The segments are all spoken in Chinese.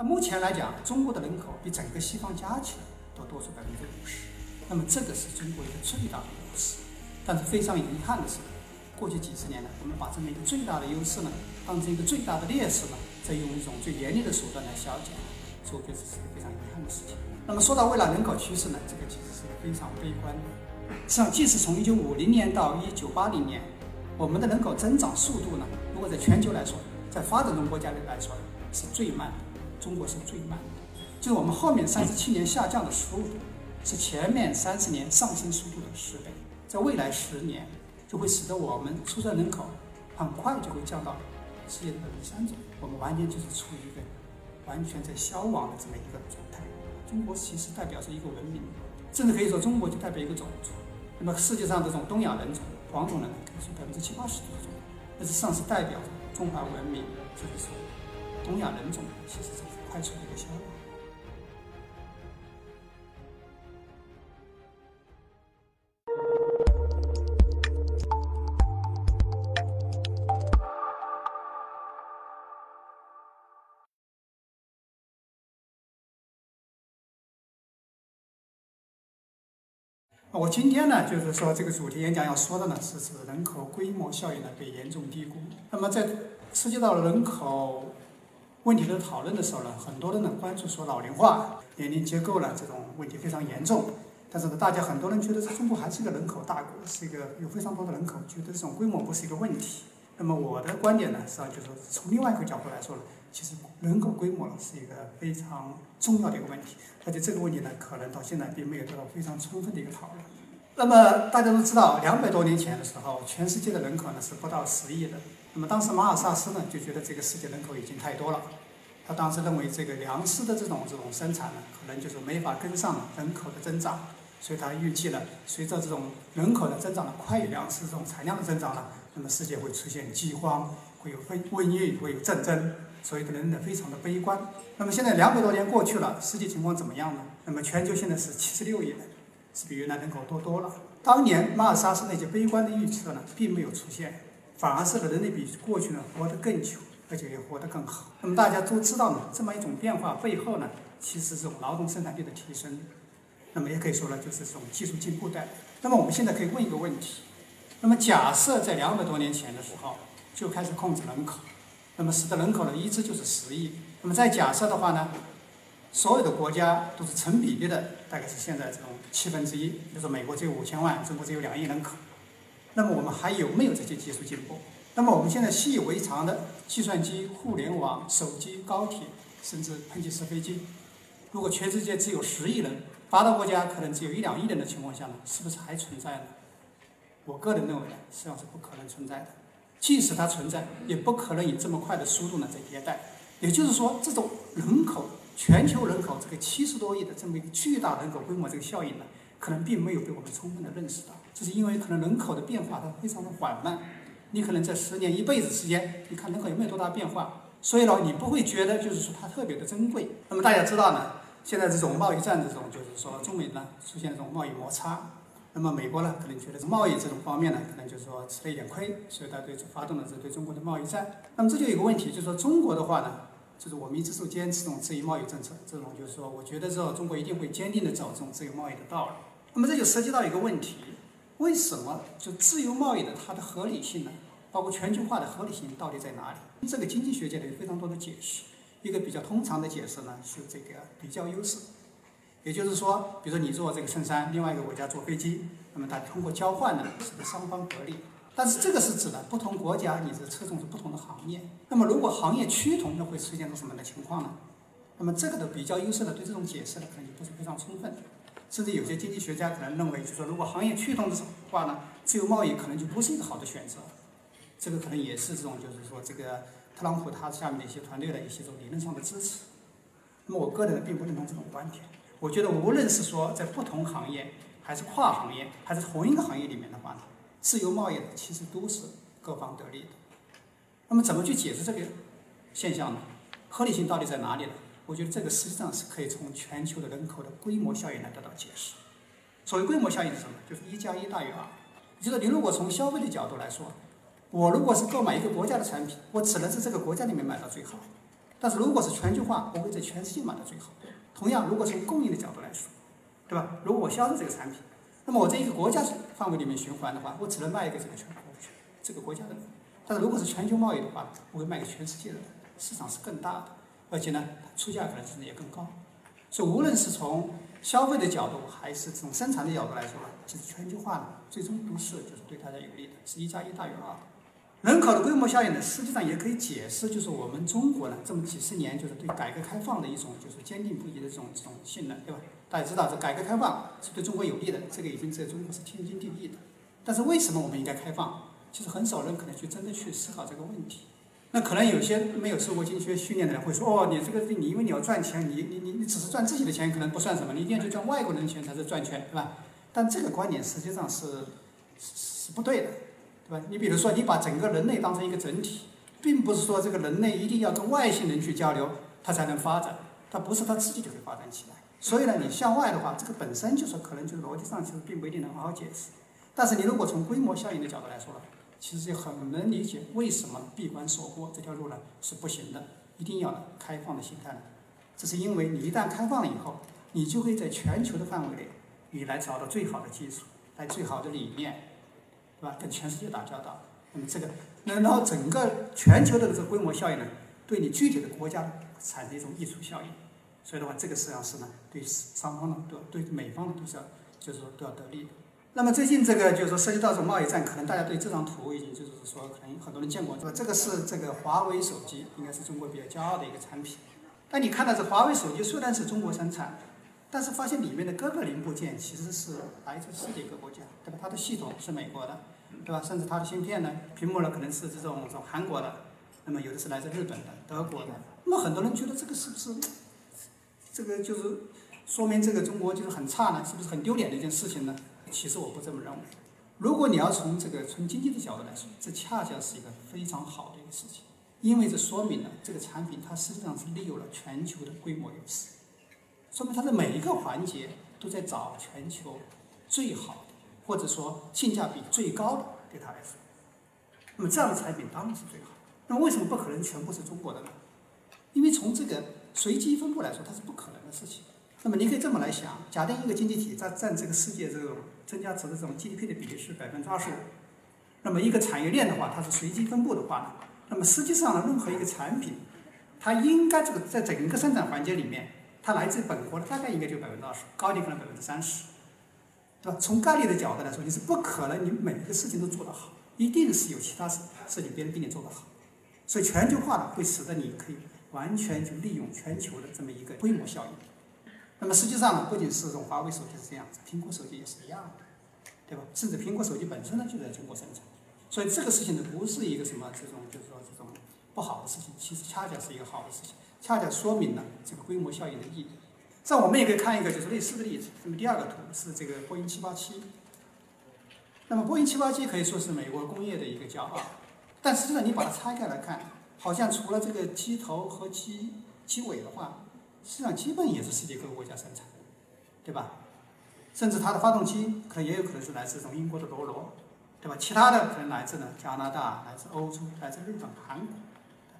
那目前来讲，中国的人口比整个西方加起来都多出百分之五十，那么这个是中国一个最大的优势。但是非常遗憾的是，过去几十年呢，我们把这么一个最大的优势呢，当成一个最大的劣势呢，再用一种最严厉的手段来消减，所以我觉得这是一个非常遗憾的事情。那么说到未来人口趋势呢，这个其实是一个非常悲观的。实际上，即使从一九五零年到一九八零年，我们的人口增长速度呢，如果在全球来说，在发展中国家里来说是最慢的，中国是最慢的。就是我们后面三十七年下降的速度，是前面三十年上升速度的十倍。在未来十年，就会使得我们出生人口很快就会降到世界的百分之三左右。我们完全就是处于一个完全在消亡的这么一个状态。中国其实代表着一个文明。甚至可以说，中国就代表一个种族。那么世界上这种东亚人种、黄种人可以说百分之七八十都是中国，那实际上是代表中华文明，就是说东亚人种其实快速的一个消。我今天呢，就是说这个主题演讲要说的呢，是指人口规模效应呢被严重低估。那么在涉及到人口问题的讨论的时候呢，很多人呢关注说老龄化、年龄结构呢这种问题非常严重。但是呢，大家很多人觉得中国还是一个人口大国，是一个有非常多的人口，觉得这种规模不是一个问题。那么我的观点呢，实际上就是从另外一个角度来说呢，其实人口规模呢是一个非常重要的一个问题。而且这个问题呢，可能到现在并没有得到非常充分的一个讨论。那么大家都知道，两百多年前的时候，全世界的人口呢是不到十亿的。那么当时马尔萨斯呢就觉得这个世界人口已经太多了，他当时认为这个粮食的这种这种生产呢，可能就是没法跟上人口的增长，所以他预计了，随着这种人口的增长的快于粮食这种产量的增长呢，那么世界会出现饥荒，会有瘟瘟疫，会有战争。所以，人呢非常的悲观。那么现在两百多年过去了，实际情况怎么样呢？那么全球现在是七十六亿人，是比原来人口多多了。当年马尔萨斯那些悲观的预测呢，并没有出现，反而是人类比过去呢活得更久，而且也活得更好。那么大家都知道呢，这么一种变化背后呢，其实这种劳动生产力的提升，那么也可以说呢，就是这种技术进步带。那么我们现在可以问一个问题：那么假设在两百多年前的时候就开始控制人口？那么使得人口的一直就是十亿。那么再假设的话呢，所有的国家都是成比例的，大概是现在这种七分之一，就是美国只有五千万，中国只有两亿人口。那么我们还有没有这些技术进步？那么我们现在习以为常的计算机、互联网、手机、高铁，甚至喷气式飞机，如果全世界只有十亿人，发达国家可能只有一两亿人的情况下呢，是不是还存在呢？我个人认为呢，实际上是不可能存在的。即使它存在，也不可能以这么快的速度呢在迭代。也就是说，这种人口全球人口这个七十多亿的这么一个巨大人口规模这个效应呢，可能并没有被我们充分的认识到。这是因为可能人口的变化它非常的缓慢。你可能在十年一辈子时间，你看人口有没有多大变化？所以呢，你不会觉得就是说它特别的珍贵。那么大家知道呢，现在这种贸易战这种就是说中美呢出现这种贸易摩擦。那么美国呢，可能觉得贸易这种方面呢，可能就是说吃了一点亏，所以他对发动了这对中国的贸易战。那么这就有一个问题，就是说中国的话呢，就是我们一直都坚持这种自由贸易政策，这种就是说，我觉得说中国一定会坚定的走这种自由贸易的道路。那么这就涉及到一个问题，为什么就自由贸易的它的合理性呢？包括全球化的合理性到底在哪里？这个经济学界呢有非常多的解释，一个比较通常的解释呢是这个比较优势。也就是说，比如说你坐这个衬衫，另外一个国家坐飞机，那么它通过交换呢，使得双方得利。但是这个是指的不同国家，你是侧重是不同的行业。那么如果行业趋同，那会出现种什么样的情况呢？那么这个的比较优势呢对这种解释呢，可能就不是非常充分。甚至有些经济学家可能认为，就是说如果行业趋同的话呢，自由贸易可能就不是一个好的选择。这个可能也是这种，就是说这个特朗普他下面的一些团队的一些这种理论上的支持。那么我个人并不认同这种观点。我觉得，无论是说在不同行业，还是跨行业，还是同一个行业里面的话呢，自由贸易其实都是各方得利的。那么，怎么去解释这个现象呢？合理性到底在哪里呢？我觉得这个实际上是可以从全球的人口的规模效应来得到解释。所谓规模效应是什么？就是一加一大于二。就是你如果从消费的角度来说，我如果是购买一个国家的产品，我只能在这个国家里面买到最好。但是如果是全球化，我会在全世界买到最好。同样，如果从供应的角度来说，对吧？如果我销售这个产品，那么我在一个国家范围里面循环的话，我只能卖给这个全国这个国家的人。但是如果是全球贸易的话，我会卖给全世界的人，市场是更大的，而且呢，出价可能甚至也更高。所以，无论是从消费的角度，还是从生产的角度来说呢，其实全球化呢，最终都是就是对大家有利的，是一加一大于二。人口的规模效应呢，实际上也可以解释，就是我们中国呢这么几十年就是对改革开放的一种就是坚定不移的这种这种信任，对吧？大家知道这改革开放是对中国有利的，这个已经在中国是天经地义的。但是为什么我们应该开放？其实很少人可能去真的去思考这个问题。那可能有些没有受过经济学训练的人会说：“哦，你这个你因为你要赚钱，你你你你只是赚自己的钱可能不算什么，你一定要去赚外国人的钱才是赚钱，对吧？”但这个观点实际上是是是不对的。对吧？你比如说，你把整个人类当成一个整体，并不是说这个人类一定要跟外星人去交流，它才能发展，它不是它自己就会发展起来。所以呢，你向外的话，这个本身就是可能就是逻辑上其实并不一定能好好解释。但是你如果从规模效应的角度来说呢，其实就很能理解为什么闭关锁国这条路呢是不行的，一定要开放的心态呢。这是因为你一旦开放了以后，你就会在全球的范围内，你来找到最好的技术，来最好的理念。对吧？跟全世界打交道，那么这个，那然后整个全球的这个规模效应呢，对你具体的国家产生一种溢出效应，所以的话，这个实际上是呢，对双方呢，都对美方都是要，就是说都要得利的。那么最近这个就是说涉及到这种贸易战，可能大家对这张图已经就是说可能很多人见过，是吧？这个是这个华为手机，应该是中国比较骄傲的一个产品。但你看到这华为手机虽然是中国生产。但是发现里面的各个零部件其实是来自世界各国家，对吧？它的系统是美国的，对吧？甚至它的芯片呢，屏幕呢可能是这种这种韩国的，那么有的是来自日本的、德国的。那么很多人觉得这个是不是，这个就是说明这个中国就是很差呢？是不是很丢脸的一件事情呢？其实我不这么认为。如果你要从这个纯经济的角度来说，这恰恰是一个非常好的一个事情，因为这说明了这个产品它实际上是利用了全球的规模优势。说明它的每一个环节都在找全球最好的，或者说性价比最高的，对它来说，那么这样的产品当然是最好。那为什么不可能全部是中国的呢？因为从这个随机分布来说，它是不可能的事情。那么你可以这么来想：假定一个经济体占占这个世界这种增加值的这种 GDP 的比例是百分之二十五，那么一个产业链的话，它是随机分布的话呢，那么实际上呢，任何一个产品，它应该这个在整个生产环节里面。它来自本国的大概应该就百分之二十，高点可能百分之三十，对吧？从概率的角度来说，你是不可能你每一个事情都做得好，一定是有其他事事情别人比你做得好。所以全球化呢，会使得你可以完全就利用全球的这么一个规模效应。那么实际上呢，不仅是这种华为手机是这样子，苹果手机也是一样的，对吧？甚至苹果手机本身呢就在中国生产，所以这个事情呢不是一个什么这种就是说这种不好的事情，其实恰恰是一个好的事情。恰恰说明了这个规模效应的意义。这我们也可以看一个就是类似的例子。那么第二个图是这个波音七八七。那么波音七八七可以说是美国工业的一个骄傲，但实际上你把它拆开来看，好像除了这个机头和机机尾的话，实际上基本也是世界各个国家生产，对吧？甚至它的发动机可能也有可能是来自从英国的罗罗，对吧？其他的可能来自呢加拿大、来自欧洲、来自日本、韩国，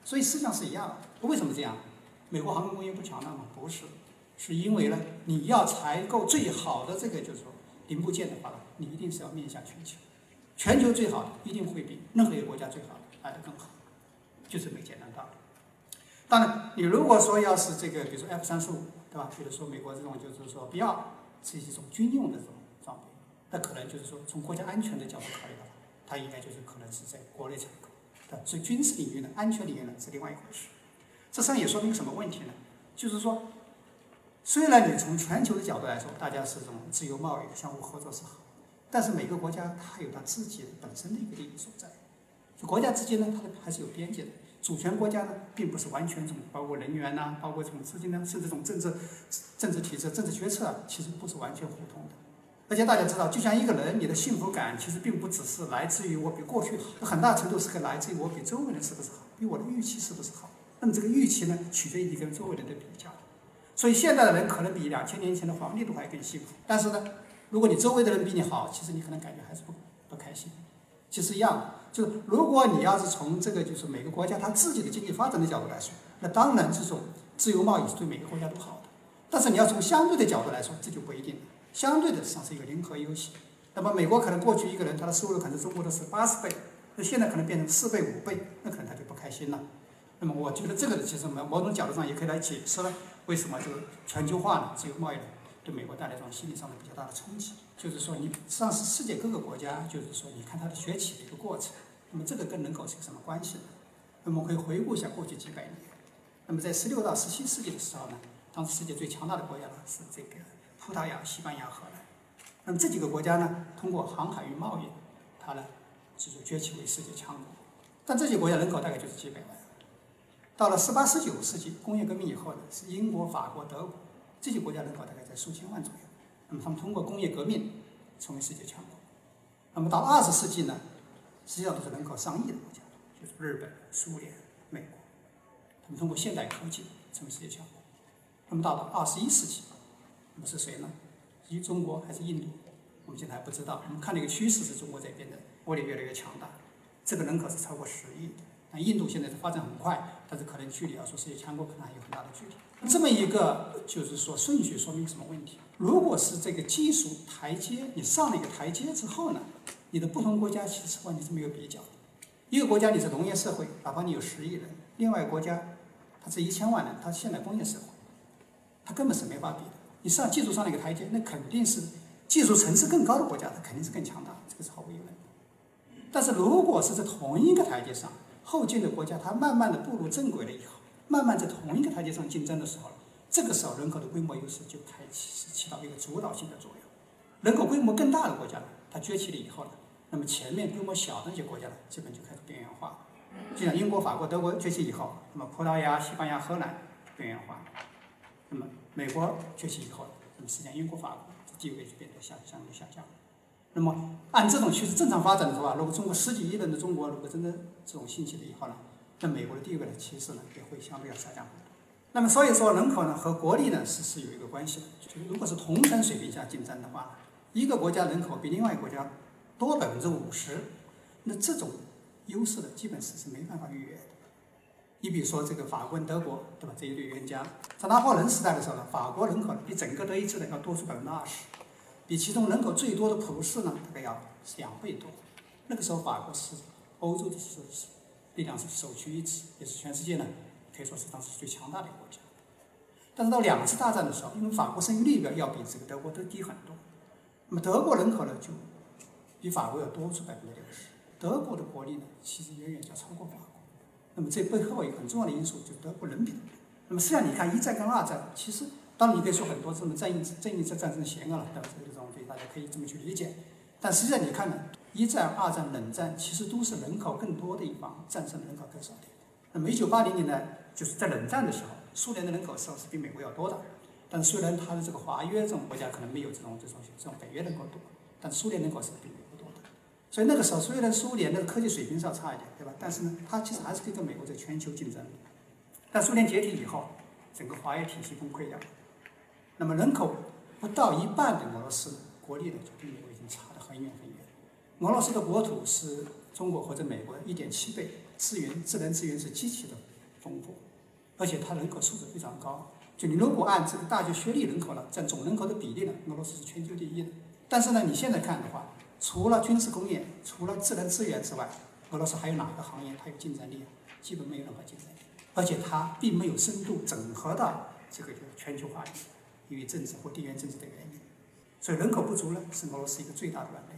所以实际上是一样的。为什么这样？美国航空工业不强大吗？不是，是因为呢，你要采购最好的这个就是说零部件的话呢，你一定是要面向全球，全球最好的一定会比任何一个国家最好的来的更好，就这么简单道理。当然，你如果说要是这个，比如说 F 三十五，对吧？比如说美国这种就是说必要是一种军用的这种装备，那可能就是说从国家安全的角度考虑的话，它应该就是可能是在国内采购，对所以军事领域呢，安全领域呢是另外一回事。这上也说明什么问题呢？就是说，虽然你从全球的角度来说，大家是这种自由贸易、相互合作是好，但是每个国家它有它自己本身的一个利益所在。就国家之间呢，它的还是有边界的。主权国家呢，并不是完全这种，包括人员呐，包括这种资金呢，甚至这种政治、政治体制、政治决策，其实不是完全互通的。而且大家知道，就像一个人，你的幸福感其实并不只是来自于我比过去好，很大程度是可来自于我比周围人是不是好，比我的预期是不是好。那么这个预期呢，取决于你跟周围人的比较。所以现在的人可能比两千年前的皇帝都还更幸福。但是呢，如果你周围的人比你好，其实你可能感觉还是不不开心。其实一样的，就是如果你要是从这个就是每个国家它自己的经济发展的角度来说，那当然这种自由贸易是对每个国家都好的。但是你要从相对的角度来说，这就不一定了。相对的实际上是一个零和游戏。那么美国可能过去一个人他的收入可能中国的是八十倍，那现在可能变成四倍五倍，那可能他就不开心了。那么我觉得这个其实某某种角度上也可以来解释了为什么这个全球化呢、自由贸易呢对美国带来这种心理上的比较大的冲击。就是说，你实际上是世界各个国家，就是说，你看它的崛起的一个过程。那么这个跟人口是个什么关系呢？那么我可以回顾一下过去几百年。那么在十六到十七世纪的时候呢，当时世界最强大的国家呢是这个葡萄牙、西班牙、荷兰。那么这几个国家呢，通过航海与贸易，它呢就是崛起为世界强国。但这些国家人口大概就是几百万。到了十八、十九世纪工业革命以后呢，是英国、法国、德国这些国家人口大概在数千万左右。那么他们通过工业革命成为世界强国。那么到二十世纪呢，实际上都是人口上亿的国家，就是日本、苏联、美国，他们通过现代科技成为世界强国。那么到了二十一世纪，那么是谁呢？是中国还是印度？我们现在还不知道。我们看这个趋势是中国在变得国力越来越强大，这个人口是超过十亿的。那印度现在是发展很快，但是可能距离要说世界强国可能还有很大的距离。这么一个就是说顺序说明什么问题？如果是这个技术台阶，你上了一个台阶之后呢，你的不同国家其实完全是没有比较的。一个国家你是农业社会，哪怕你有十亿人；另外一个国家，它是一千万人，它是现代工业社会，它根本是没法比的。你上技术上了一个台阶，那肯定是技术层次更高的国家，它肯定是更强大，这个是毫无疑问的。但是如果是在同一个台阶上，后进的国家它慢慢的步入正轨了以后，慢慢在同一个台阶上竞争的时候，这个时候人口的规模优势就开启，是起到一个主导性的作用。人口规模更大的国家呢，它崛起了以后呢，那么前面规模小的那些国家呢，基本就开始边缘化。就像英国、法国、德国崛起以后，那么葡萄牙、西班牙、荷兰边缘化。那么美国崛起以后，那么实际上英国、法国的地位就变得下相对下降了。那么按这种趋势正常发展的话，如果中国十几亿人的中国如果真的这种兴起了以后呢，那美国的地位呢，其实呢也会相对要下降。那么所以说人口呢和国力呢是是有一个关系的。就是如果是同等水平下竞争的话，一个国家人口比另外一个国家多百分之五十，那这种优势呢基本是是没办法逾越的。你比如说这个法国、德国，对吧？这一对冤家，在拿破仑时代的时候呢，法国人口呢比整个德意志呢要多出百分之二十，比其中人口最多的普鲁士呢大概要两倍多。那个时候法国是欧洲的是力量是首屈一指，也是全世界呢可以说是当时最强大的一个国家。但是到两次大战的时候，因为法国生育率要要比这个德国都低很多，那么德国人口呢就比法国要多出百分之六十，德国的国力呢其实远远要超过法国。那么这背后一个很重要的因素就是德国人品。那么实际上你看一战跟二战，其实当然你可以说很多这种战役正义在战争险恶了，对吧？这种对大家可以这么去理解。但实际上你看呢，一战、二战、冷战其实都是人口更多的一方战胜人口更少的。那么一九八零年呢，就是在冷战的时候，苏联的人口数是比美国要多的。但是虽然它的这个华约这种国家可能没有这种这种这种北约人口多，但苏联人口是比美国多的。所以那个时候虽然苏联的科技水平是要差一点，对吧？但是呢，它其实还是可以跟美国在全球竞争。但苏联解体以后，整个华约体系崩溃掉了。那么人口不到一半的俄罗斯国力呢，就比美国已经差得很远很远。俄罗斯的国土是中国或者美国的一点七倍，资源自然资源是极其的丰富，而且它人口素质非常高。就你如果按这个大学学历人口呢，占总人口的比例呢，俄罗斯是全球第一的。但是呢，你现在看的话，除了军事工业，除了自然资源之外，俄罗斯还有哪个行业它有竞争力？基本没有任何竞争力，而且它并没有深度整合到这个就全球化里，因为政治或地缘政治的原因，所以人口不足呢是俄罗斯一个最大的软肋。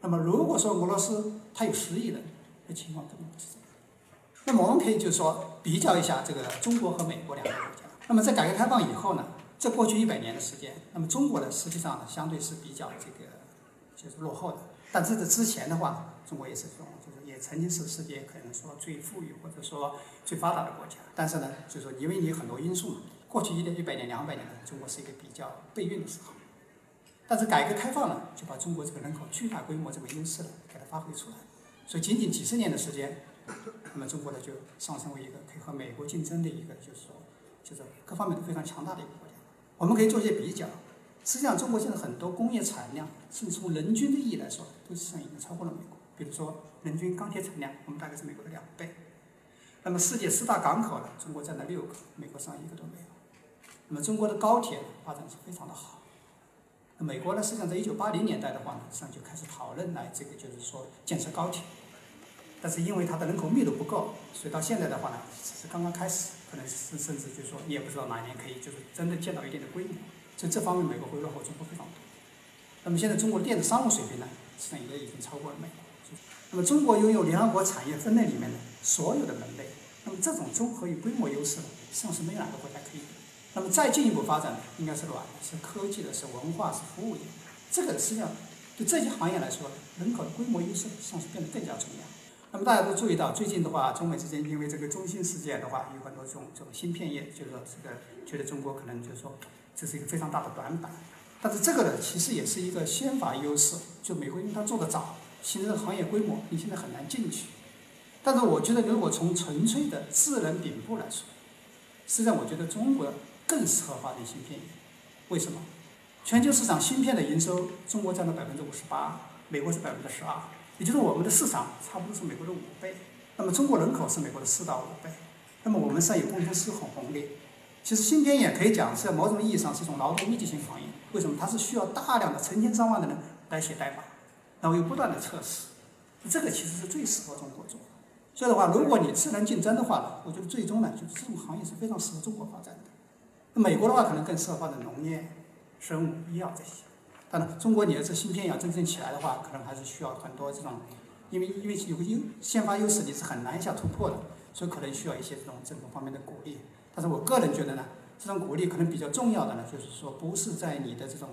那么如果说俄罗斯它有十亿人，那情况根本不是这样。那么我们可以就是说比较一下这个中国和美国两个国家。那么在改革开放以后呢，在过去一百年的时间，那么中国呢实际上呢相对是比较这个就是落后的。但在这之前的话，中国也是这种，就是也曾经是世界可能说最富裕或者说最发达的国家。但是呢，就是说因为你很多因素嘛，过去一点一百年、两百年呢，中国是一个比较备孕的时候。但是改革开放呢，就把中国这个人口巨大规模这个优势呢，给它发挥出来。所以仅仅几十年的时间，那么中国呢就上升为一个可以和美国竞争的一个，就是说，就是各方面都非常强大的一个国家。我们可以做一些比较。实际上，中国现在很多工业产量，甚至从人均的意义来说，都实际上已经超过了美国。比如说人均钢铁产量，我们大概是美国的两倍。那么世界四大港口呢，中国占了六个，美国上一个都没有。那么中国的高铁发展是非常的好。那美国呢，实际上在一九八零年代的话呢，实际上就开始讨论来这个就是说建设高铁。但是因为它的人口密度不够，所以到现在的话呢，只是刚刚开始，可能是甚至就是说你也不知道哪一年可以就是真的建到一定的规模。所以这方面美国会落后中国非常多。那么现在中国电子商务水平呢，实际上也已经超过了美国。那么中国拥有联合国产业分类里面的所有的门类，那么这种综合与规模优势呢，实际上是没有哪个国家可以。那么再进一步发展，应该是软，是科技的，是文化，是服务业。这个实际上对这些行业来说，人口的规模优势算是变得更加重要。那么大家都注意到，最近的话，中美之间因为这个中芯事件的话，有很多这种这种芯片业，就是说这个觉得中国可能就是说这是一个非常大的短板。但是这个呢，其实也是一个先发优势，就美国因为它做得早。形成的行业规模，你现在很难进去。但是我觉得，如果从纯粹的智能顶部来说，实际上我觉得中国更适合发展芯片。为什么？全球市场芯片的营收，中国占了百分之五十八，美国是百分之十二，也就是我们的市场差不多是美国的五倍。那么中国人口是美国的四到五倍，那么我们实际上有共同失衡红利。其实芯片也可以讲是某种意义上是一种劳动密集型行业。为什么？它是需要大量的成千上万的人来写代码。然后又不断的测试，这个其实是最适合中国做。所以的话，如果你智能竞争的话呢，我觉得最终呢，就是这种行业是非常适合中国发展的。美国的话，可能更适合发展农业、生物医药这些。当然，中国你要是芯片要真正起来的话，可能还是需要很多这种，因为因为有个优先发优势，你是很难一下突破的，所以可能需要一些这种政府方面的鼓励。但是我个人觉得呢，这种鼓励可能比较重要的呢，就是说不是在你的这种。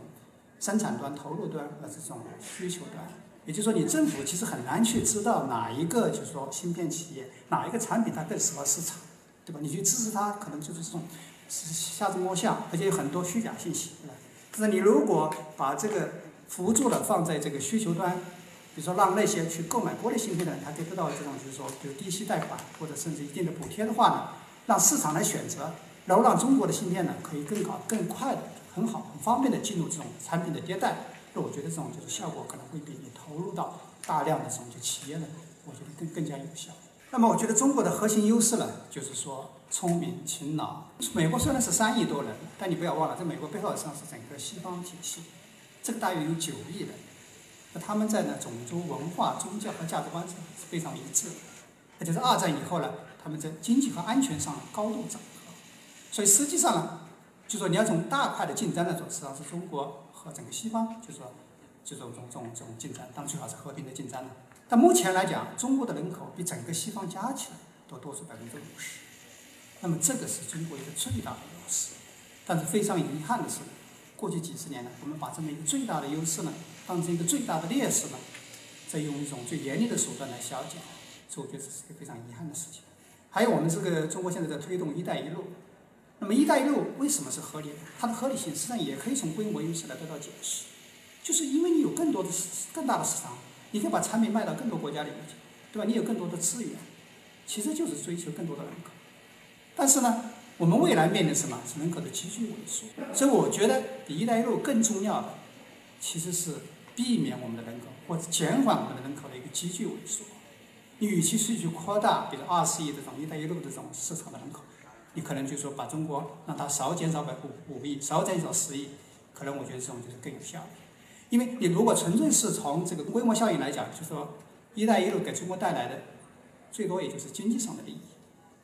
生产端、投入端和这种需求端，也就是说，你政府其实很难去知道哪一个就是说芯片企业哪一个产品它更适合市场，对吧？你去支持它，可能就是这种瞎子摸象，而且有很多虚假信息，对吧？但是你如果把这个辅助的放在这个需求端，比如说让那些去购买国内芯片的人，他可以得到这种就是说比如低息贷款或者甚至一定的补贴的话呢，让市场来选择，然后让中国的芯片呢可以更高、更快的。很好，很方便的进入这种产品的迭代，那我觉得这种就是效果可能会比你投入到大量的这种就企业呢，我觉得更更加有效。那么我觉得中国的核心优势呢，就是说聪明、勤劳。美国虽然是三亿多人，但你不要忘了，在美国背后实际上是整个西方体系，这个大约有九亿人，那他们在呢种族、文化、宗教和价值观上是非常一致的。那就是二战以后呢，他们在经济和安全上高度整合，所以实际上呢。就说你要从大块的竞争来说，实际上是中国和整个西方，就说就这种这种这种竞争，当然最好是和平的竞争了。但目前来讲，中国的人口比整个西方加起来都多出百分之五十，那么这个是中国一个最大的优势。但是非常遗憾的是，过去几十年呢，我们把这么一个最大的优势呢，当成一个最大的劣势呢，再用一种最严厉的手段来消减，所以我觉得这是一个非常遗憾的事情。还有我们这个中国现在在推动“一带一路”。那么“一带一路”为什么是合理的？它的合理性实际上也可以从规模优势来得到解释，就是因为你有更多的、更大的市场，你可以把产品卖到更多国家里面去，对吧？你有更多的资源，其实就是追求更多的人口。但是呢，我们未来面临什么？是人口的急剧萎缩。所以我觉得比“一带一路”更重要的，其实是避免我们的人口或者减缓我们的人口的一个急剧萎缩。你与其是去扩大，比如二十亿这种“一带一路”这种市场的人口。你可能就说把中国让它少减少百五五亿，少减少十亿，可能我觉得这种就是更有效的。因为你如果纯粹是从这个规模效应来讲，就说“一带一路”给中国带来的最多也就是经济上的利益，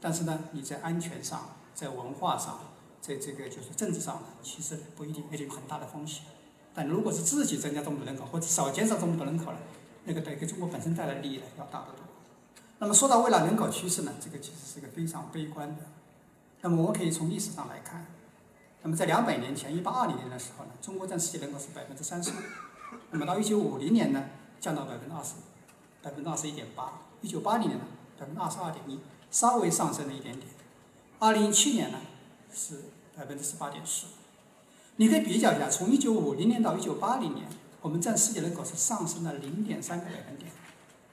但是呢，你在安全上、在文化上、在这个就是政治上呢，其实不一定，而且有很大的风险。但如果是自己增加这么多人口，或者少减少这么多人口呢，那个对给中国本身带来的利益呢要大得多。那么说到未来人口趋势呢，这个其实是个非常悲观的。那么我们可以从历史上来看，那么在两百年前，一八二零年的时候呢，中国占世界人口是百分之三十五，那么到一九五零年呢，降到百分之二十，百分之二十一点八，一九八零年呢，百分之二十二点一，稍微上升了一点点，二零一七年呢是百分之十八点四，你可以比较一下，从一九五零年到一九八零年，我们占世界人口是上升了零点三个百分点，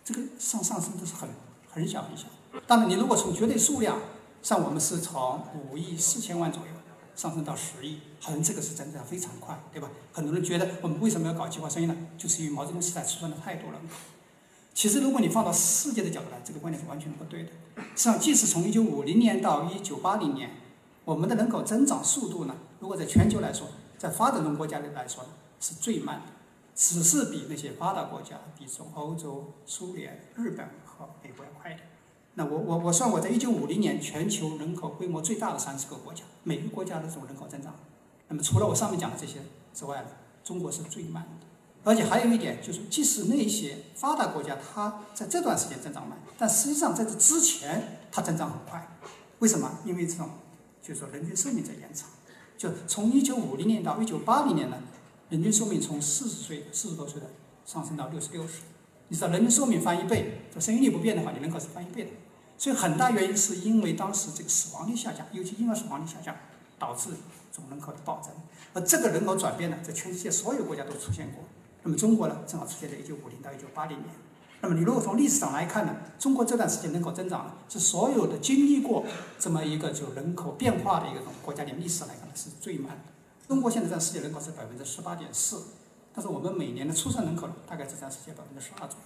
这个上上升都是很很小很小，当然你如果从绝对数量。像我们是从五亿四千万左右上升到十亿，好像这个是增长非常快，对吧？很多人觉得我们为什么要搞计划生育呢？就是因为毛泽东时代出生的太多人口。其实，如果你放到世界的角度来，这个观点是完全不对的。实际上，即使从一九五零年到一九八零年，我们的人口增长速度呢，如果在全球来说，在发展中国家里来说，是最慢的，只是比那些发达国家，比从欧洲、苏联、日本和美国要快一点。那我我我算我在一九五零年全球人口规模最大的三十个国家，每个国家的这种人口增长，那么除了我上面讲的这些之外呢，中国是最慢的。而且还有一点就是，即使那些发达国家它在这段时间增长慢，但实际上在这之前它增长很快。为什么？因为这种就是说人均寿命在延长。就从一九五零年到一九八零年呢，人均寿命从四十岁四十多岁的上升到六十六岁。你知道人均寿命翻一倍，这生育率不变的话，你人口是翻一倍的。所以很大原因是因为当时这个死亡率下降，尤其婴儿死亡率下降，导致总人口的暴增。而这个人口转变呢，在全世界所有国家都出现过。那么中国呢，正好出现在一九五零到一九八零年。那么你如果从历史上来看呢，中国这段时间人口增长是所有的经历过这么一个就人口变化的一个国家的历史来看呢是最慢的。中国现在占世界人口是百分之十八点四，但是我们每年的出生人口大概只占世界百分之十二左右。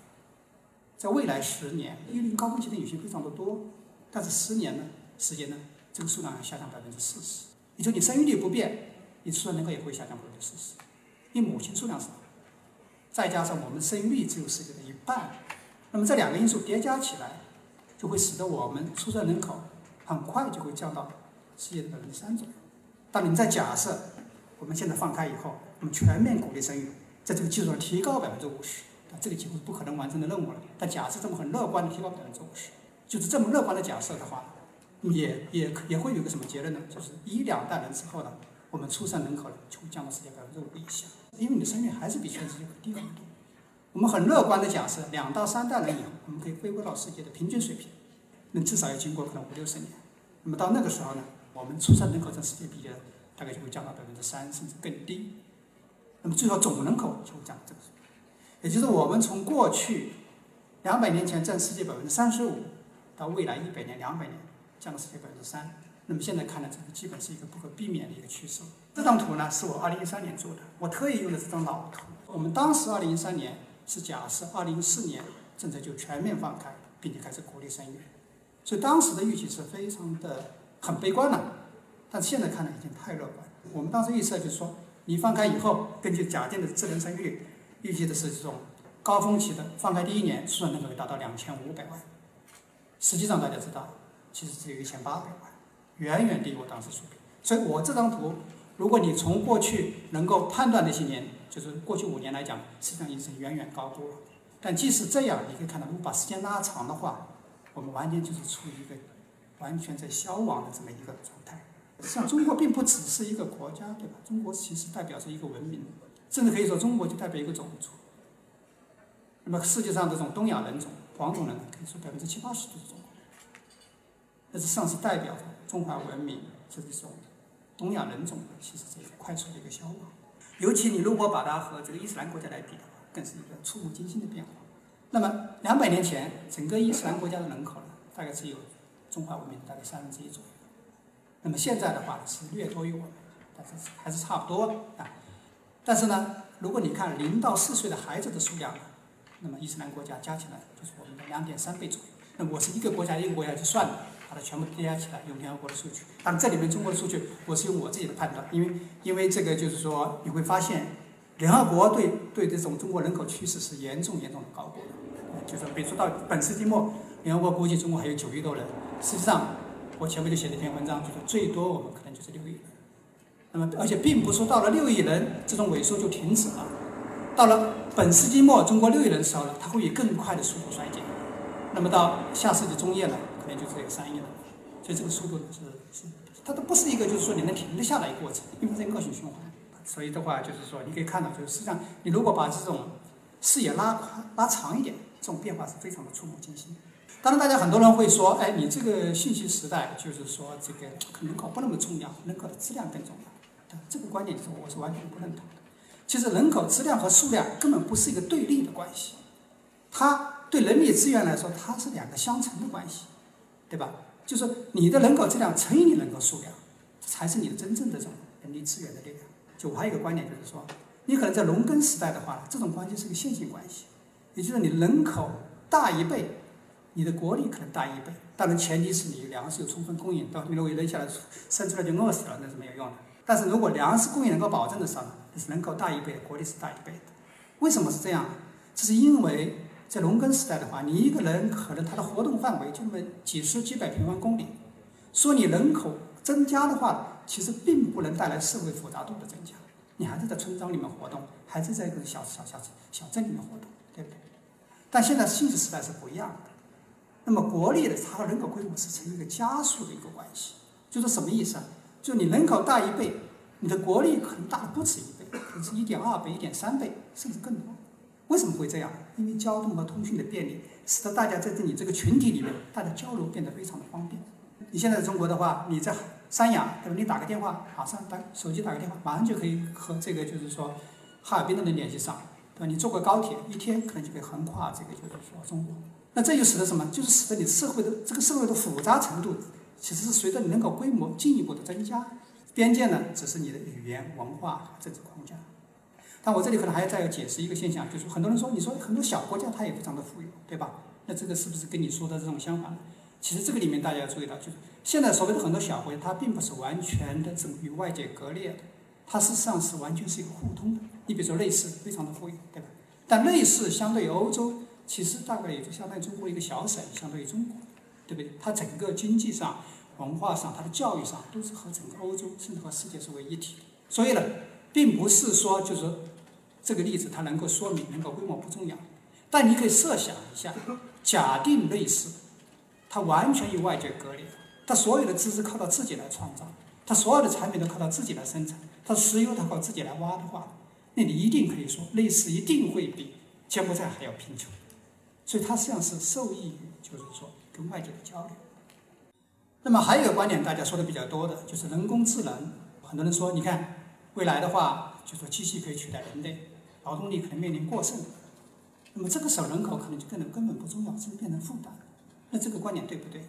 在未来十年，育龄高峰期的女性非常的多，但是十年呢时间呢，这个数量要下降百分之四十。你说你生育率不变，你出生人口也会下降百分之四十，因为母亲数量少。再加上我们生育率只有世界的一半，那么这两个因素叠加起来，就会使得我们出生人口很快就会降到世界的百分之三左右。当你们再假设我们现在放开以后，我们全面鼓励生育，在这个基础上提高百分之五十，这个几乎是不可能完成的任务了。但假设这么很乐观的提高百分之五十，就是这么乐观的假设的话，也也也会有个什么结论呢？就是一两代人之后呢，我们出生人口呢就会降到世界百分之五以下。因为你的生育还是比全世界低很多。我们很乐观的假设，两到三代人以后，我们可以恢复到世界的平均水平。那至少要经过可能五六十年。那么到那个时候呢，我们出生人口占世界比例大概就会降到百分之三甚至更低。那么最后总人口就会降到这个水平。也就是我们从过去两百年前占世界百分之三十五，到未来一百年、两百年降到世界百分之三。那么现在看来，这个基本是一个不可避免的一个趋势。这张图呢，是我二零一三年做的，我特意用的这张老图。我们当时二零一三年是假设二零一四年政策就全面放开，并且开始鼓励生育，所以当时的预期是非常的很悲观的。但是现在看来已经太乐观。我们当时预测就是说，你放开以后，根据假定的智能生育率，预计的是这种高峰期的放开第一年，出生人口达到两千五百万。实际上大家知道，其实只有一千八百万。远远低于我当时水平，所以我这张图，如果你从过去能够判断那些年，就是过去五年来讲，实际上已经远远高估了。但即使这样，你可以看到，如果把时间拉长的话，我们完全就是处于一个完全在消亡的这么一个状态。实际上中国并不只是一个国家，对吧？中国其实代表着一个文明，甚至可以说中国就代表一个种族。那么世界上这种东亚人种、黄种人，可以说百分之七八十都是中国人，那是上是代表着。中华文明这种东亚人种的，其实是一个快速的一个消亡。尤其你如果把它和这个伊斯兰国家来比的话，更是一个触目惊心的变化。那么两百年前，整个伊斯兰国家的人口呢，大概只有中华文明大概三分之一左右。那么现在的话是略多于我们，但是还是差不多啊。但是呢，如果你看零到四岁的孩子的数量，那么伊斯兰国家加起来就是我们的两点三倍左右。那我是一个国家一个国家去算的。把它全部叠加起来，用联合国的数据。但这里面中国的数据，我是用我自己的判断，因为因为这个就是说，你会发现，联合国对对这种中国人口趋势是严重严重的高估。就是比如说到本世纪末，联合国估计中国还有九亿多人，实际上我前面就写了一篇文章，就是最多我们可能就是六亿人。那么而且并不是说到了六亿人，这种萎缩就停止了。到了本世纪末，中国六亿人的时候呢，它会以更快的速度衰减。那么到下世纪中叶呢？可能就只有三亿了，所以这个速度是是，它都不是一个就是说你能停得下来一个过程，因为是恶性循环。所以的话就是说，你可以看到，就是实际上你如果把这种视野拉宽拉长一点，这种变化是非常的触目惊心。当然，大家很多人会说，哎，你这个信息时代就是说这个人口不那么重要，人口的质量更重要。这个观点是我是完全不认同的。其实人口质量和数量根本不是一个对立的关系，它对人力资源来说，它是两个相乘的关系。对吧？就是你的人口质量乘以你人口数量，才是你的真正的这种人力资源的力量。就我还有一个观点，就是说，你可能在农耕时代的话，这种关系是个线性关系，也就是你人口大一倍，你的国力可能大一倍。当然前提是你粮食有充分供应，到？你如果扔下来生出来就饿死了，那是没有用的。但是如果粮食供应能够保证的时候呢，就是人口大一倍，国力是大一倍的。为什么是这样？这是因为在农耕时代的话，你一个人可能他的活动范围就那么几十几百平方公里，说你人口增加的话，其实并不能带来社会复杂度的增加。你还是在村庄里面活动，还是在一个小小小小镇里面活动，对不对？但现在信息时代是不一样的。那么国力的它和人口规模是成一个加速的一个关系，就是什么意思啊？就你人口大一倍，你的国力可能大不止一倍，可能是一点二倍、一点三倍，甚至更多。为什么会这样？因为交通和通讯的便利，使得大家在这里这个群体里面，大家交流变得非常的方便。你现在在中国的话，你在三亚，对吧？你打个电话，马上打手机打个电话，马上就可以和这个就是说哈尔滨的人联系上，对吧？你坐个高铁，一天可能就可以横跨这个就是说中国。那这就使得什么？就是使得你社会的这个社会的复杂程度，其实是随着人口规模进一步的增加。边界呢，只是你的语言、文化和政治框架。但我这里可能还要再要解释一个现象，就是很多人说，你说很多小国家它也非常的富有，对吧？那这个是不是跟你说的这种相反？其实这个里面大家要注意到，就是现在所谓的很多小国家，它并不是完全的这种与外界割裂的，它事实上是完全是一个互通的。你比如说类似非常的富有，对吧？但类似相对于欧洲。其实大概也就相当于中国一个小省，相对于中国，对不对？它整个经济上、文化上、它的教育上，都是和整个欧洲甚至和世界是为一体的。所以呢，并不是说就是这个例子它能够说明人口规模不重要。但你可以设想一下，假定类似，它完全与外界隔离，它所有的知识靠它自己来创造，它所有的产品都靠它自己来生产，它石油它靠自己来挖的话，那你一定可以说，类似一定会比柬埔寨还要贫穷。所以它实际上是受益于，就是说跟外界的交流。那么还有一个观点，大家说的比较多的，就是人工智能。很多人说，你看未来的话，就说机器可以取代人类，劳动力可能面临过剩。那么这个时候人口可能就根本根本不重要，甚至变成负担。那这个观点对不对？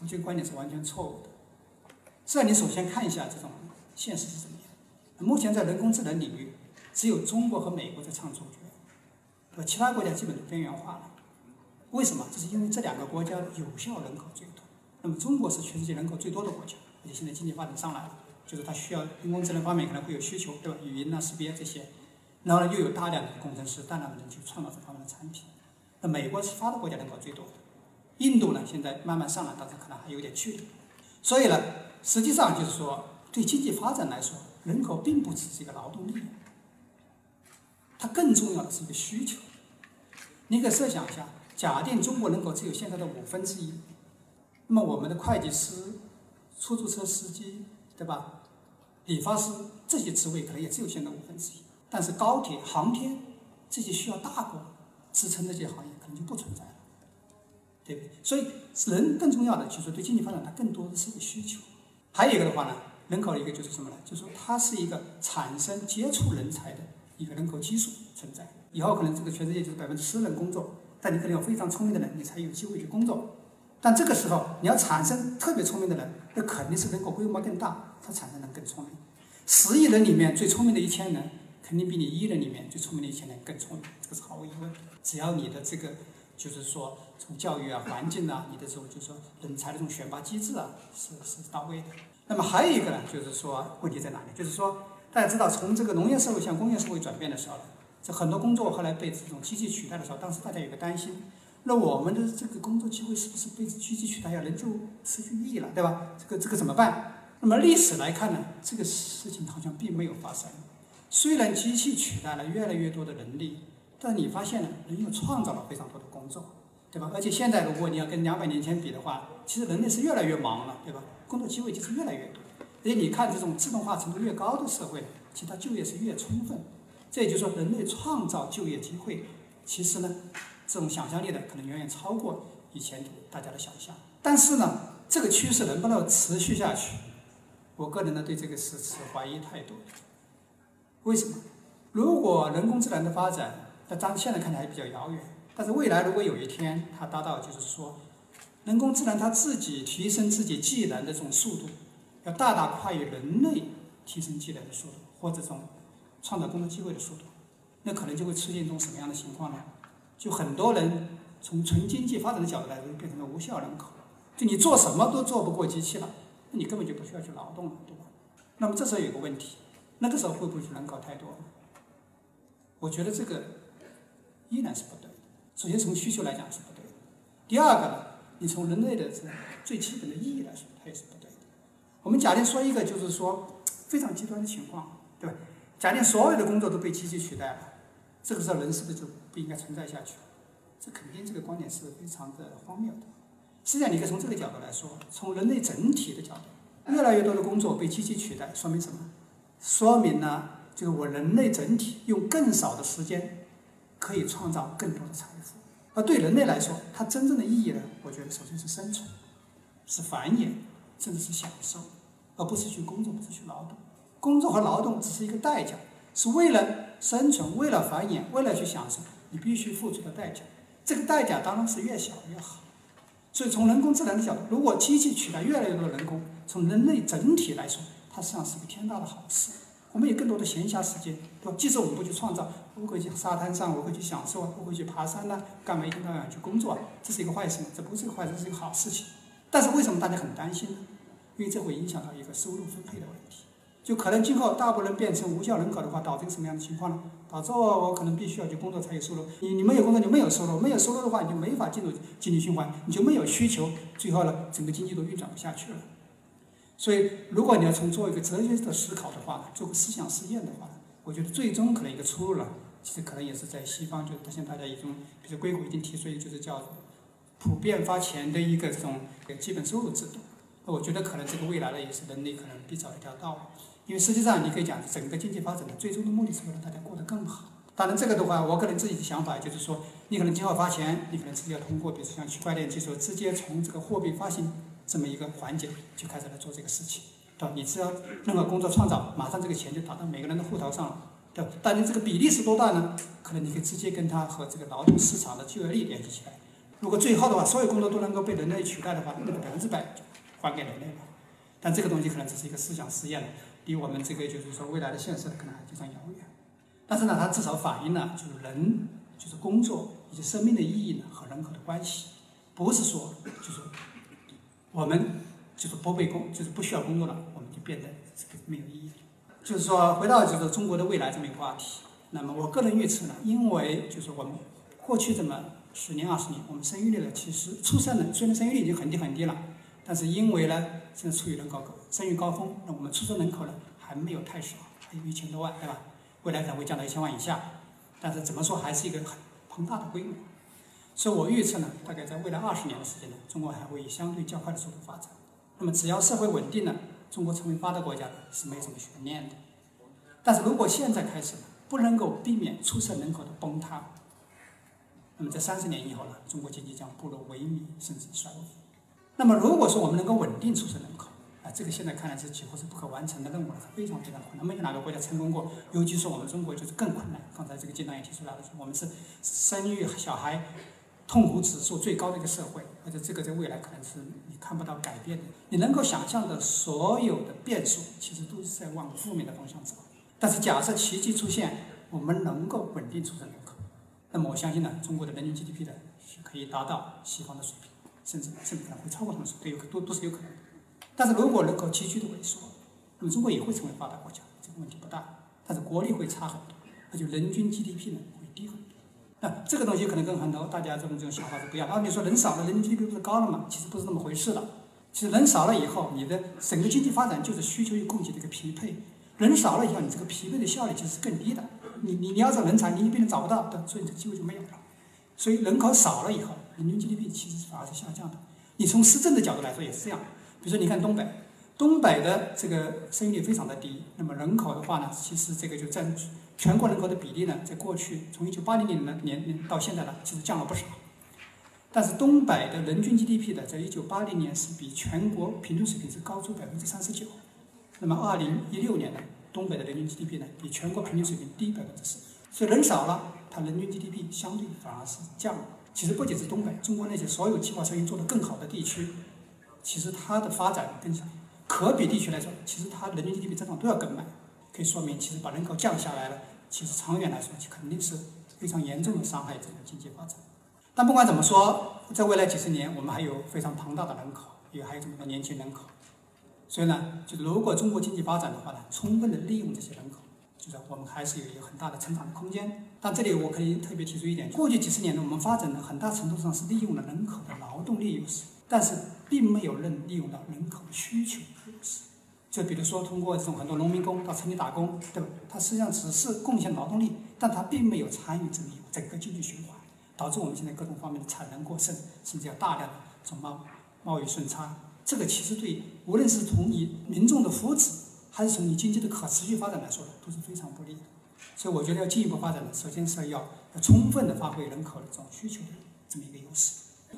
我这个观点是完全错误的。这你首先看一下这种现实是怎么样。目前在人工智能领域，只有中国和美国在唱主角，呃，其他国家基本都边缘化了。为什么？这是因为这两个国家有效人口最多。那么中国是全世界人口最多的国家，而且现在经济发展上来了，就是它需要人工智能方面可能会有需求，对吧？语音啊、识别这些，然后呢又有大量的工程师、大量的人去创造这方面的产品。那美国是发达国家人口最多的，印度呢现在慢慢上来，但是可能还有点距离。所以呢，实际上就是说，对经济发展来说，人口并不只是一个劳动力，它更重要的是一个需求。你可以设想一下。假定中国人口只有现在的五分之一，那么我们的会计师、出租车司机，对吧？理发师这些职位可能也只有现在五分之一。但是高铁、航天这些需要大国支撑的这些行业，可能就不存在了，对不对？所以人更重要的就是对经济发展，它更多的是一个需求。还有一个的话呢，人口的一个就是什么呢？就是说它是一个产生接触人才的一个人口基数存在。以后可能这个全世界就是百分之十人工作。但你可能有非常聪明的人，你才有机会去工作。但这个时候，你要产生特别聪明的人，那肯定是人口规模更大，它产生的更聪明。十亿人里面最聪明的一千人，肯定比你一人里面最聪明的一千人更聪明，这个是毫无疑问。只要你的这个，就是说从教育啊、环境啊，你的这种就是说人才的这种选拔机制啊，是是到位的。那么还有一个呢，就是说问题在哪里？就是说大家知道，从这个农业社会向工业社会转变的时候。这很多工作后来被这种机器取代的时候，当时大家有个担心，那我们的这个工作机会是不是被机器取代，要人就失去意义了，对吧？这个这个怎么办？那么历史来看呢，这个事情好像并没有发生。虽然机器取代了越来越多的人力，但你发现呢，人又创造了非常多的工作，对吧？而且现在如果你要跟两百年前比的话，其实人类是越来越忙了，对吧？工作机会就是越来越多。而且你看这种自动化程度越高的社会，其他就业是越充分。这也就是说，人类创造就业机会，其实呢，这种想象力的可能远远超过以前大家的想象。但是呢，这个趋势能不能持续下去，我个人呢对这个是持怀疑态度。为什么？如果人工智能的发展，那当现在看来还比较遥远。但是未来如果有一天它达到，就是说，人工智能它自己提升自己技能的这种速度，要大大快于人类提升技能的速度，或者这种。创造工作机会的速度，那可能就会出现一种什么样的情况呢？就很多人从纯经济发展的角度来说，变成了无效人口。就你做什么都做不过机器了，那你根本就不需要去劳动了，对吧？那么这时候有个问题，那个时候会不会人搞太多？我觉得这个依然是不对的。首先从需求来讲是不对的，第二个呢，你从人类的这最基本的意义来说，它也是不对的。我们假定说一个就是说非常极端的情况，对吧？假定所有的工作都被机器取代了，这个时候人是不是就不应该存在下去了？这肯定这个观点是非常的荒谬的。实际上，你可以从这个角度来说，从人类整体的角度，越来越多的工作被机器取代，说明什么？说明呢，就是我人类整体用更少的时间，可以创造更多的财富。而对人类来说，它真正的意义呢？我觉得首先是生存，是繁衍，甚至是享受，而不是去工作，不是去劳动。工作和劳动只是一个代价，是为了生存，为了繁衍，为了去享受，你必须付出的代价。这个代价当然是越小越好。所以从人工智能的角度，如果机器取代越来越多的人工，从人类整体来说，它实际上是个天大的好事。我们有更多的闲暇时间，对吧？即使我们不去创造，我可以去沙滩上，我会去享受啊，我会去爬山呐，干嘛一天到晚去工作啊？这是一个坏事吗？这不是一个坏事，这是一个好事情。但是为什么大家很担心呢？因为这会影响到一个收入分配的问题。就可能今后大部分人变成无效人口的话，导致什么样的情况呢？导致我可能必须要去工作才有收入。你你没有工作就没有收入，没有收入的话你就没法进入经济循环，你就没有需求，最后呢整个经济都运转不下去了。所以如果你要从做一个哲学的思考的话，做个思想实验的话，我觉得最终可能一个出路呢，其实可能也是在西方，就是现在大家已经，比如硅谷已经提出一个就是叫普遍发钱的一个这种基本收入制度。我觉得可能这个未来呢也是人类可能必走一条道路。因为实际上，你可以讲，整个经济发展的最终的目的是为了大家过得更好。当然，这个的话，我可能自己的想法就是说，你可能今后发钱，你可能直接要通过，比如说像区块链技术，直接从这个货币发行这么一个环节就开始来做这个事情，对吧？你只要任何工作创造，马上这个钱就打到每个人的户头上了，对吧？但你这个比例是多大呢？可能你可以直接跟它和这个劳动市场的就业率联系起来。如果最后的话，所有工作都能够被人类取代的话，那个百分之百就还给人类了。但这个东西可能只是一个思想实验。离我们这个就是说未来的现实可能还非常遥远，但是呢，它至少反映了就是人就是工作以及生命的意义呢和人口的关系，不是说就是我们就是不被工就是不需要工作了，我们就变得这个没有意义。就是说回到就是中国的未来这么一个话题，那么我个人预测呢，因为就是我们过去这么十年二十年，我们生育率呢其实出生的虽然生育率已经很低很低了，但是因为呢现在处于人口高。生育高峰，那我们出生人口呢还没有太少，还有一千多万，对吧？未来可能会降到一千万以下，但是怎么说还是一个很庞大的规模。所以我预测呢，大概在未来二十年的时间呢，中国还会以相对较快的速度发展。那么只要社会稳定了，中国成为发达国家是没什么悬念的。但是如果现在开始不能够避免出生人口的崩塌，那么在三十年以后呢，中国经济将步入萎靡甚至衰落。那么如果说我们能够稳定出生人口，啊这个现在看来是几乎是不可完成的任务了，非常非常困难。没有哪个国家成功过，尤其是我们中国就是更困难。刚才这个阶段也提出来了，我们是生育小孩痛苦指数最高的一个社会，而且这个在未来可能是你看不到改变的。你能够想象的所有的变数，其实都是在往负面的方向走。但是假设奇迹出现，我们能够稳定出生人口，那么我相信呢，中国的人均 GDP 呢是可以达到西方的水平，甚至甚至可能会超过他们水平，都有都都是有可能的。但是如果人口急剧的萎缩，那么中国也会成为发达国家，这个问题不大。但是国力会差很多，那就人均 GDP 呢会低很多。那 这个东西可能跟很多大家这种这种想法是不一样。啊，你说人少了，人均 GDP 不是高了吗？其实不是那么回事的。其实人少了以后，你的整个经济发展就是需求与供给的一个匹配。人少了以后，你这个匹配的效率其实是更低的。你你你要找人才，你一边找不到，所以这个机会就没有了。所以人口少了以后，人均 GDP 其实反而是下降的。你从市政的角度来说也是这样。比如说，你看东北，东北的这个生育率非常的低。那么人口的话呢，其实这个就占全国人口的比例呢，在过去从一九八零年的年年到现在呢，其实降了不少。但是东北的人均 GDP 呢，在一九八零年是比全国平均水平是高出百分之三十九。那么二零一六年呢，东北的人均 GDP 呢，比全国平均水平低百分之十。所以人少了，它人均 GDP 相对反而是降了。其实不仅是东北，中国那些所有计划生育做得更好的地区。其实它的发展跟可比地区来说，其实它人均 GDP 增长都要更慢，可以说明其实把人口降下来了，其实长远来说肯定是非常严重的伤害整个经济发展。但不管怎么说，在未来几十年，我们还有非常庞大的人口，也还有这么多年轻人口。所以呢，就如果中国经济发展的话呢，充分的利用这些人口，就是我们还是有一个很大的成长的空间。但这里我可以特别提出一点：过去几十年呢，我们发展的很大程度上是利用了人口的劳动力优势，但是并没有能利用到人口的需求。就比如说，通过这种很多农民工到城里打工，对吧？他实际上只是贡献劳动力，但他并没有参与这个整个经济循环，导致我们现在各种方面的产能过剩，甚至要大量的这种贸贸易顺差。这个其实对无论是从你民众的福祉，还是从你经济的可持续发展来说，都是非常不利的。所以我觉得要进一步发展呢，首先是要要充分的发挥人口的这种需求的这么一个优势。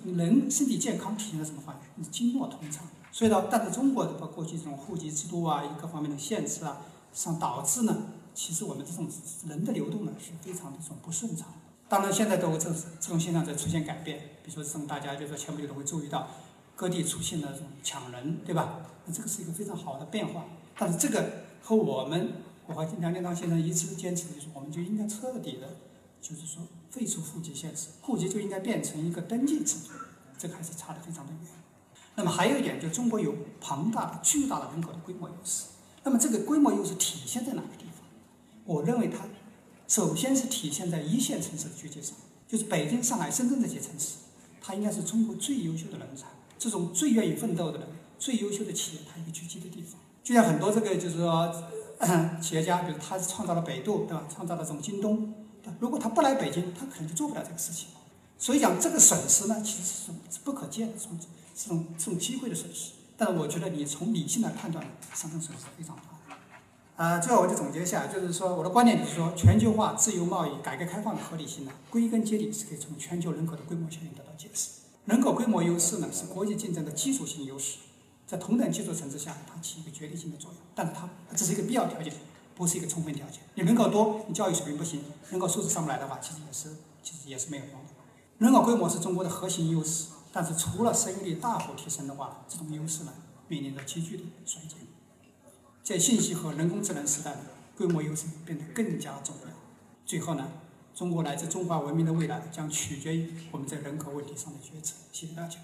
人身体健康体现在什么方面？你经络通畅。所以呢，但是中国的包括过去这种户籍制度啊，各方面的限制啊，上导致呢，其实我们这种人的流动呢是非常的这种不顺畅。当然现在都这这种现象在出现改变，比如说这种大家就说前不久都会注意到。各地出现了这种抢人，对吧？那这个是一个非常好的变化。但是这个和我们，我和梁建章先生一直坚持的就是，我们就应该彻底的，就是说废除户籍限制，户籍就应该变成一个登记制度。这个还是差得非常的远。那么还有一点，就中国有庞大的、巨大的人口的规模优势。那么这个规模优势体现在哪个地方？我认为它首先是体现在一线城市的聚集上，就是北京、上海、深圳这些城市，它应该是中国最优秀的人才。这种最愿意奋斗的人、最优秀的企业，它一个聚集的地方。就像很多这个就是说 企业家，比如他创造了百度，对吧？创造了这种京东，如果他不来北京，他可能就做不了这个事情。所以讲这个损失呢，其实是是不可见的，这种这种机会的损失。但是我觉得你从理性来判断，上升损失非常大。啊，最后我就总结一下，就是说我的观点就是说，全球化、自由贸易、改革开放的合理性呢，归根结底是可以从全球人口的规模效应得到解释。人口规模优势呢，是国际竞争的基础性优势，在同等技术层次下，它起一个决定性的作用。但是它只是一个必要条件，不是一个充分条件。你人口多，你教育水平不行，人口素质上不来的话，其实也是其实也是没有用的。人口规模是中国的核心优势，但是除了生育率大幅提升的话，这种优势呢，面临着急剧的衰减。在信息和人工智能时代，规模优势变得更加重要。最后呢？中国乃至中华文明的未来将取决于我们在人口问题上的决策。谢谢大家。